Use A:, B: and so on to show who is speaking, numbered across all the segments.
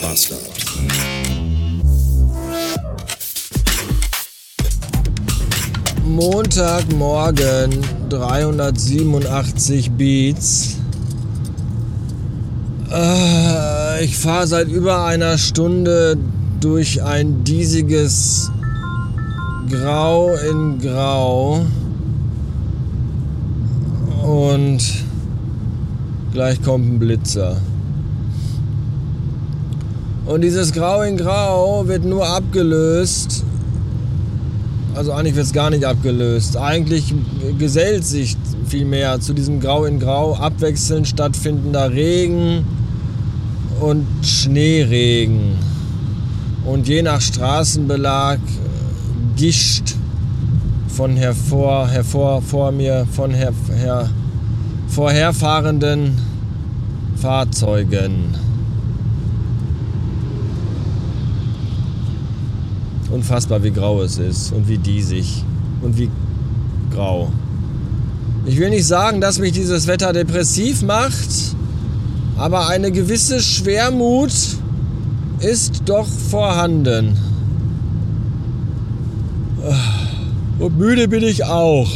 A: Bastard.
B: Montagmorgen 387 Beats. Äh, ich fahre seit über einer Stunde durch ein diesiges Grau in Grau. Und gleich kommt ein Blitzer. Und dieses Grau in Grau wird nur abgelöst. Also eigentlich wird es gar nicht abgelöst. Eigentlich gesellt sich vielmehr zu diesem Grau in Grau abwechselnd stattfindender Regen und Schneeregen. Und je nach Straßenbelag Gischt von hervor, hervor vor mir, von her, her, vorherfahrenden Fahrzeugen. Unfassbar, wie grau es ist und wie diesig und wie grau. Ich will nicht sagen, dass mich dieses Wetter depressiv macht, aber eine gewisse Schwermut ist doch vorhanden. Und müde bin ich auch.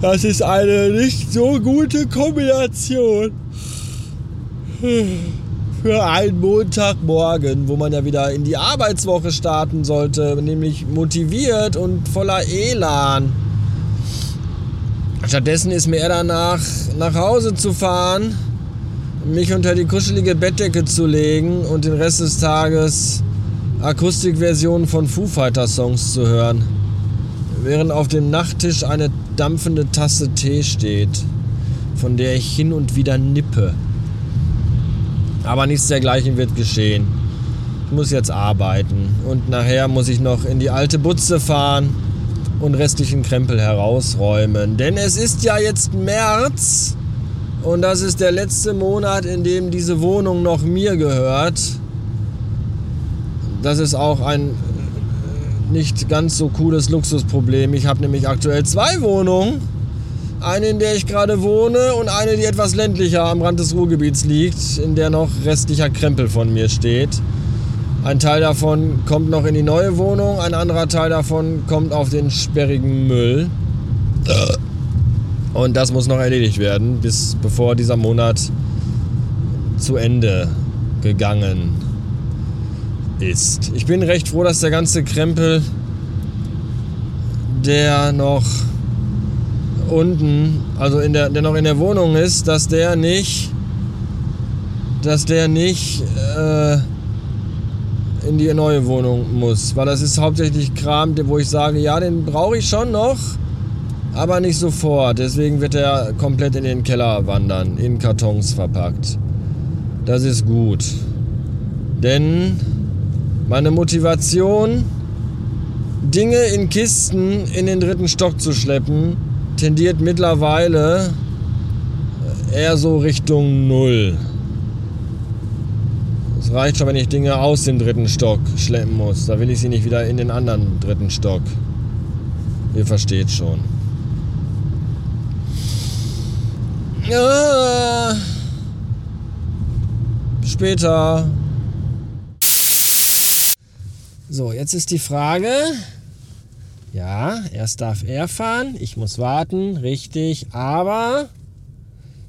B: Das ist eine nicht so gute Kombination für einen Montagmorgen, wo man ja wieder in die Arbeitswoche starten sollte, nämlich motiviert und voller Elan. Stattdessen ist mir eher danach, nach Hause zu fahren, mich unter die kuschelige Bettdecke zu legen und den Rest des Tages Akustikversionen von Foo Fighters Songs zu hören während auf dem Nachttisch eine dampfende Tasse Tee steht, von der ich hin und wieder nippe. Aber nichts dergleichen wird geschehen. Ich muss jetzt arbeiten und nachher muss ich noch in die alte Butze fahren und restlichen Krempel herausräumen. Denn es ist ja jetzt März und das ist der letzte Monat, in dem diese Wohnung noch mir gehört. Das ist auch ein nicht ganz so cooles Luxusproblem. Ich habe nämlich aktuell zwei Wohnungen. Eine, in der ich gerade wohne und eine, die etwas ländlicher am Rand des Ruhrgebiets liegt, in der noch restlicher Krempel von mir steht. Ein Teil davon kommt noch in die neue Wohnung, ein anderer Teil davon kommt auf den sperrigen Müll. Und das muss noch erledigt werden, bis bevor dieser Monat zu Ende gegangen ist. Ich bin recht froh, dass der ganze Krempel, der noch unten, also in der, der noch in der Wohnung ist, dass der nicht, dass der nicht äh, in die neue Wohnung muss. Weil das ist hauptsächlich Kram, wo ich sage, ja, den brauche ich schon noch, aber nicht sofort. Deswegen wird er komplett in den Keller wandern, in Kartons verpackt. Das ist gut. Denn meine Motivation, Dinge in Kisten in den dritten Stock zu schleppen, tendiert mittlerweile eher so Richtung Null. Es reicht schon, wenn ich Dinge aus dem dritten Stock schleppen muss. Da will ich sie nicht wieder in den anderen dritten Stock. Ihr versteht schon. Ja. Später. So, jetzt ist die Frage. Ja, erst darf er fahren, ich muss warten, richtig, aber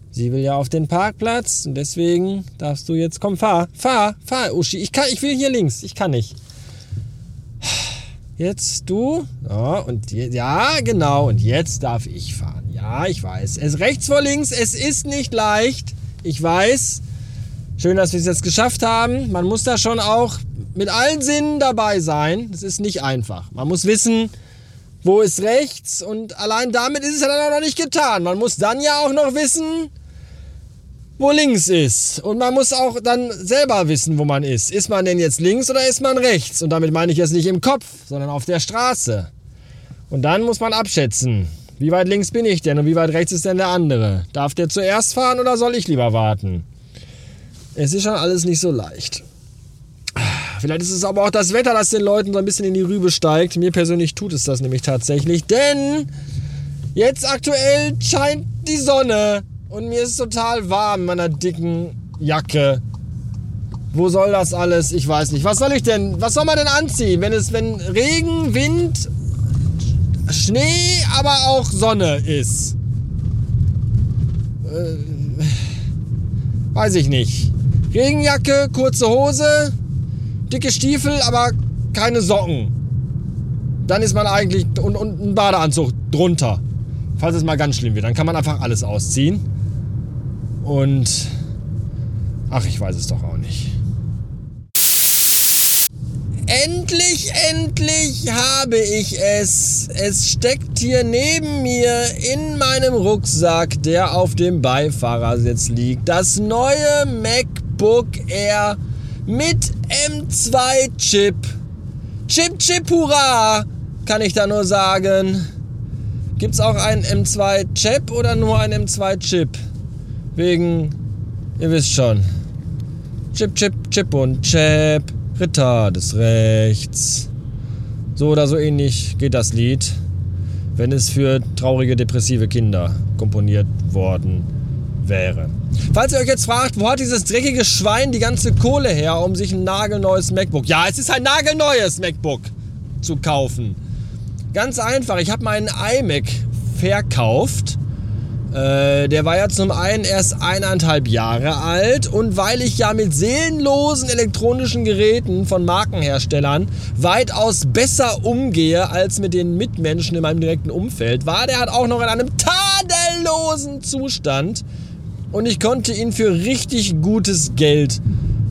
B: sie will ja auf den Parkplatz und deswegen darfst du jetzt, komm, fahr, fahr, fahr, Uschi, ich kann, ich will hier links, ich kann nicht. Jetzt du, ja, und ja, genau, und jetzt darf ich fahren. Ja, ich weiß. Es rechts vor links, es ist nicht leicht, ich weiß. Schön, dass wir es jetzt geschafft haben. Man muss da schon auch mit allen Sinnen dabei sein. Das ist nicht einfach. Man muss wissen, wo ist rechts und allein damit ist es ja dann auch noch nicht getan. Man muss dann ja auch noch wissen, wo links ist. Und man muss auch dann selber wissen, wo man ist. Ist man denn jetzt links oder ist man rechts? Und damit meine ich jetzt nicht im Kopf, sondern auf der Straße. Und dann muss man abschätzen, wie weit links bin ich denn und wie weit rechts ist denn der andere? Darf der zuerst fahren oder soll ich lieber warten? Es ist schon alles nicht so leicht. Vielleicht ist es aber auch das Wetter, das den Leuten so ein bisschen in die Rübe steigt. Mir persönlich tut es das nämlich tatsächlich, denn jetzt aktuell scheint die Sonne und mir ist total warm in meiner dicken Jacke. Wo soll das alles? Ich weiß nicht. Was soll ich denn? Was soll man denn anziehen, wenn es, wenn Regen, Wind, Schnee, aber auch Sonne ist? Äh, weiß ich nicht. Regenjacke, kurze Hose, dicke Stiefel, aber keine Socken. Dann ist man eigentlich und, und ein Badeanzug drunter. Falls es mal ganz schlimm wird, dann kann man einfach alles ausziehen. Und ach, ich weiß es doch auch nicht. Endlich, endlich habe ich es. Es steckt hier neben mir in meinem Rucksack, der auf dem Beifahrersitz liegt. Das neue MacBook Air mit M2-Chip. Chip, Chip, hurra! Kann ich da nur sagen. Gibt's auch einen M2-Chip oder nur einen M2-Chip? Wegen, ihr wisst schon. Chip, Chip, Chip und Chip. Ritter des Rechts. So oder so ähnlich geht das Lied, wenn es für traurige, depressive Kinder komponiert worden wäre. Falls ihr euch jetzt fragt, wo hat dieses dreckige Schwein die ganze Kohle her, um sich ein nagelneues MacBook, ja, es ist ein nagelneues MacBook zu kaufen. Ganz einfach, ich habe meinen iMac verkauft äh, der war ja zum einen erst eineinhalb Jahre alt und weil ich ja mit seelenlosen elektronischen Geräten von Markenherstellern weitaus besser umgehe als mit den Mitmenschen in meinem direkten Umfeld, war der halt auch noch in einem tadellosen Zustand und ich konnte ihn für richtig gutes Geld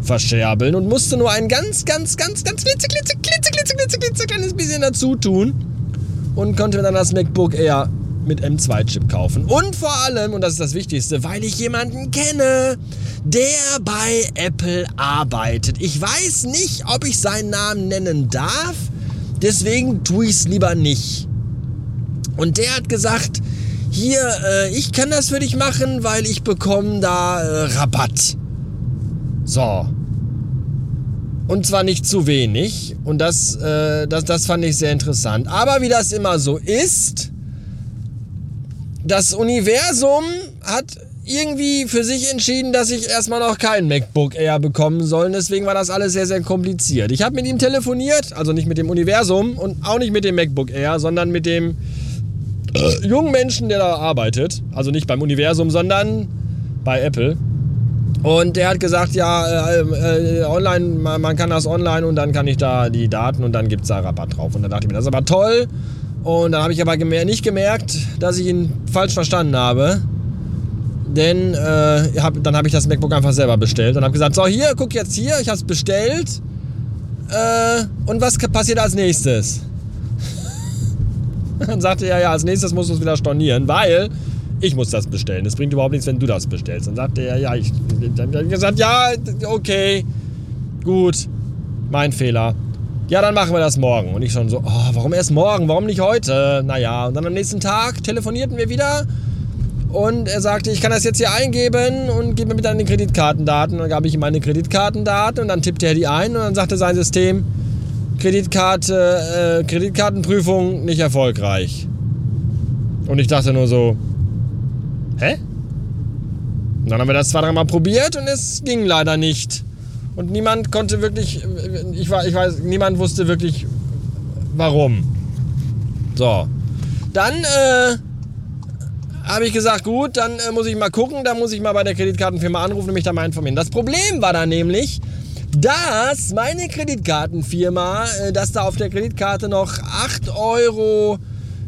B: verscherbeln und musste nur ein ganz, ganz, ganz, ganz klitze, klitze, klitze, klitze, klitze, klitze kleines bisschen dazu tun und konnte mir dann das MacBook Air mit M2-Chip kaufen. Und vor allem, und das ist das Wichtigste, weil ich jemanden kenne, der bei Apple arbeitet. Ich weiß nicht, ob ich seinen Namen nennen darf, deswegen tue ich es lieber nicht. Und der hat gesagt, hier, äh, ich kann das für dich machen, weil ich bekomme da äh, Rabatt. So. Und zwar nicht zu wenig. Und das, äh, das, das fand ich sehr interessant. Aber wie das immer so ist, das Universum hat irgendwie für sich entschieden, dass ich erstmal noch kein MacBook Air bekommen soll. Deswegen war das alles sehr, sehr kompliziert. Ich habe mit ihm telefoniert, also nicht mit dem Universum und auch nicht mit dem MacBook Air, sondern mit dem äh, jungen Menschen, der da arbeitet. Also nicht beim Universum, sondern bei Apple. Und der hat gesagt, ja, äh, äh, online, man, man, kann das online und dann kann ich da die Daten und dann gibt es da Rabatt drauf. Und dann dachte ich mir, das ist aber toll. Und dann habe ich aber gemer nicht gemerkt, dass ich ihn falsch verstanden habe. Denn äh, hab, dann habe ich das MacBook einfach selber bestellt und habe gesagt, so hier, guck jetzt hier, ich habe es bestellt. Äh, und was passiert als nächstes? dann sagte er, ja, als nächstes musst du es wieder stornieren, weil ich muss das bestellen. Es bringt überhaupt nichts, wenn du das bestellst. Dann sagte er, ja, ich, dann habe ich gesagt, ja, okay, gut, mein Fehler ja, dann machen wir das morgen. Und ich schon so, oh, warum erst morgen? Warum nicht heute? Naja, und dann am nächsten Tag telefonierten wir wieder. Und er sagte, ich kann das jetzt hier eingeben und gib mir bitte deine Kreditkartendaten. Und dann gab ich ihm meine Kreditkartendaten und dann tippte er die ein und dann sagte sein System, Kreditkarte, äh, Kreditkartenprüfung nicht erfolgreich. Und ich dachte nur so, hä? Und dann haben wir das zwei, dreimal probiert und es ging leider nicht und niemand konnte wirklich, ich, war, ich weiß, niemand wusste wirklich, warum. So. Dann äh, habe ich gesagt, gut, dann äh, muss ich mal gucken, dann muss ich mal bei der Kreditkartenfirma anrufen und mich da mal informieren. Das Problem war dann nämlich, dass meine Kreditkartenfirma, äh, dass da auf der Kreditkarte noch 8 Euro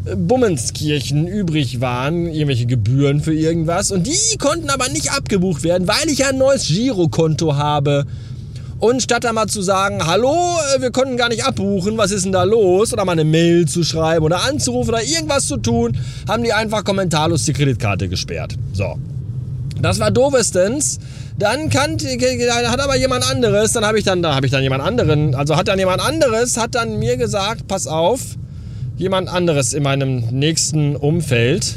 B: äh, Bummenskirchen übrig waren, irgendwelche Gebühren für irgendwas. Und die konnten aber nicht abgebucht werden, weil ich ja ein neues Girokonto habe. Und statt da mal zu sagen, hallo, äh, wir konnten gar nicht abbuchen, was ist denn da los? Oder mal eine Mail zu schreiben oder anzurufen oder irgendwas zu tun, haben die einfach kommentarlos die Kreditkarte gesperrt. So. Das war doofestens. Dann kannte, hat aber jemand anderes, dann habe ich dann, da habe ich dann jemand anderen, also hat dann jemand anderes, hat dann mir gesagt, pass auf, jemand anderes in meinem nächsten Umfeld,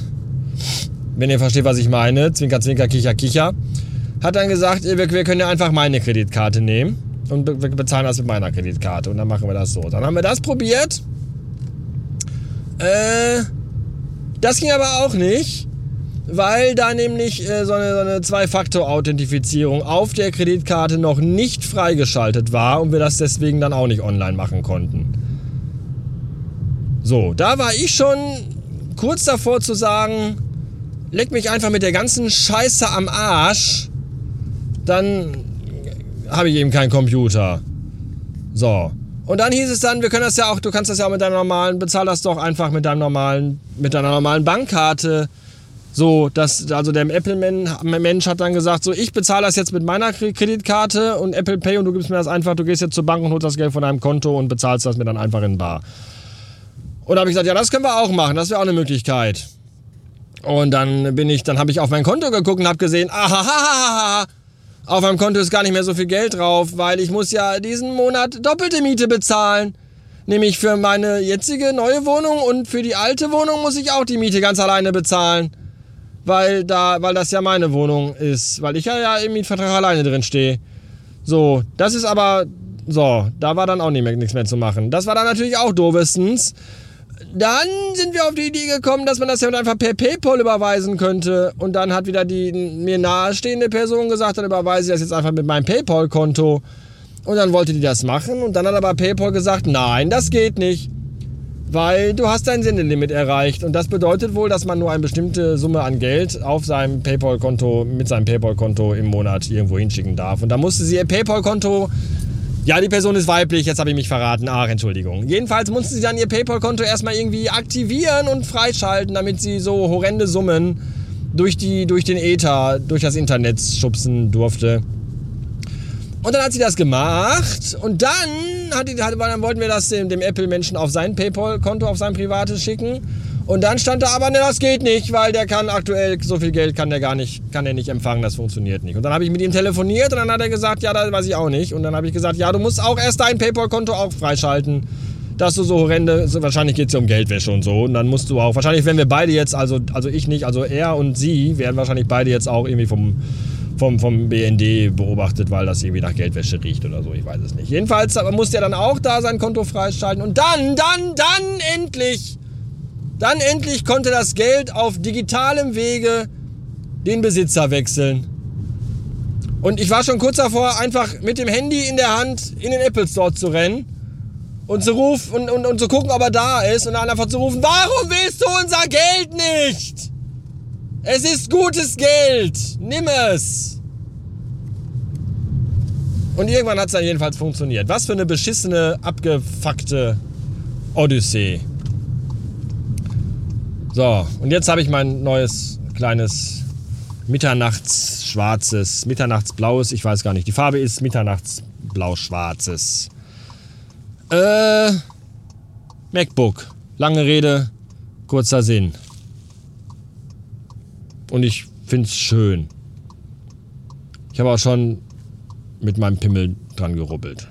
B: wenn ihr versteht, was ich meine, Zwinker, Zwinker, Kicher, Kicher, hat dann gesagt, wir, wir können ja einfach meine Kreditkarte nehmen und wir bezahlen das mit meiner Kreditkarte und dann machen wir das so. Dann haben wir das probiert. Äh, das ging aber auch nicht, weil da nämlich äh, so eine, so eine Zwei-Faktor-Authentifizierung auf der Kreditkarte noch nicht freigeschaltet war und wir das deswegen dann auch nicht online machen konnten. So, da war ich schon kurz davor zu sagen, leck mich einfach mit der ganzen Scheiße am Arsch, dann habe ich eben keinen Computer. So. Und dann hieß es dann, wir können das ja auch, du kannst das ja auch mit deiner normalen, bezahl das doch einfach mit deinem normalen, mit deiner normalen Bankkarte. So, das, also der Apple-Mensch hat dann gesagt, so, ich bezahle das jetzt mit meiner Kreditkarte und Apple Pay und du gibst mir das einfach, du gehst jetzt zur Bank und holst das Geld von deinem Konto und bezahlst das mir dann einfach in Bar. Und da habe ich gesagt, ja, das können wir auch machen, das wäre auch eine Möglichkeit. Und dann bin ich, dann habe ich auf mein Konto geguckt und habe gesehen, aha, auf meinem Konto ist gar nicht mehr so viel Geld drauf, weil ich muss ja diesen Monat doppelte Miete bezahlen. Nämlich für meine jetzige neue Wohnung und für die alte Wohnung muss ich auch die Miete ganz alleine bezahlen. Weil da, weil das ja meine Wohnung ist, weil ich ja, ja im Mietvertrag alleine drin stehe. So, das ist aber, so, da war dann auch nicht mehr, nichts mehr zu machen. Das war dann natürlich auch doofestens dann sind wir auf die Idee gekommen, dass man das ja einfach per PayPal überweisen könnte. Und dann hat wieder die mir nahestehende Person gesagt, dann überweise ich das jetzt einfach mit meinem PayPal-Konto. Und dann wollte die das machen. Und dann hat aber PayPal gesagt, nein, das geht nicht. Weil du hast dein Sendelimit erreicht. Und das bedeutet wohl, dass man nur eine bestimmte Summe an Geld auf seinem PayPal-Konto, mit seinem PayPal-Konto im Monat irgendwo hinschicken darf. Und da musste sie ihr PayPal-Konto ja, die Person ist weiblich, jetzt habe ich mich verraten. Ach, Entschuldigung. Jedenfalls mussten sie dann ihr PayPal-Konto erstmal irgendwie aktivieren und freischalten, damit sie so horrende Summen durch, die, durch den Ether, durch das Internet schubsen durfte. Und dann hat sie das gemacht und dann, hat die, dann wollten wir das dem, dem Apple-Menschen auf sein PayPal-Konto, auf sein privates schicken. Und dann stand da aber, ne, das geht nicht, weil der kann aktuell so viel Geld kann der gar nicht, kann der nicht empfangen, das funktioniert nicht. Und dann habe ich mit ihm telefoniert und dann hat er gesagt, ja, das weiß ich auch nicht. Und dann habe ich gesagt, ja, du musst auch erst dein PayPal-Konto auch freischalten, dass du so horrende, wahrscheinlich geht es ja um Geldwäsche und so. Und dann musst du auch, wahrscheinlich wenn wir beide jetzt, also, also ich nicht, also er und sie werden wahrscheinlich beide jetzt auch irgendwie vom, vom, vom BND beobachtet, weil das irgendwie nach Geldwäsche riecht oder so, ich weiß es nicht. Jedenfalls musste er dann auch da sein Konto freischalten und dann, dann, dann endlich dann endlich konnte das Geld auf digitalem Wege den Besitzer wechseln. Und ich war schon kurz davor, einfach mit dem Handy in der Hand in den Apple Store zu rennen und zu rufen und, und, und zu gucken, ob er da ist und dann einfach zu rufen, warum willst du unser Geld nicht? Es ist gutes Geld. Nimm es. Und irgendwann hat es dann jedenfalls funktioniert. Was für eine beschissene, abgefuckte Odyssee. So, und jetzt habe ich mein neues kleines Mitternachtsschwarzes, Mitternachtsblaues, ich weiß gar nicht. Die Farbe ist Mitternachtsblau-schwarzes. Äh, MacBook. Lange Rede, kurzer Sinn. Und ich finde es schön. Ich habe auch schon mit meinem Pimmel dran gerubbelt.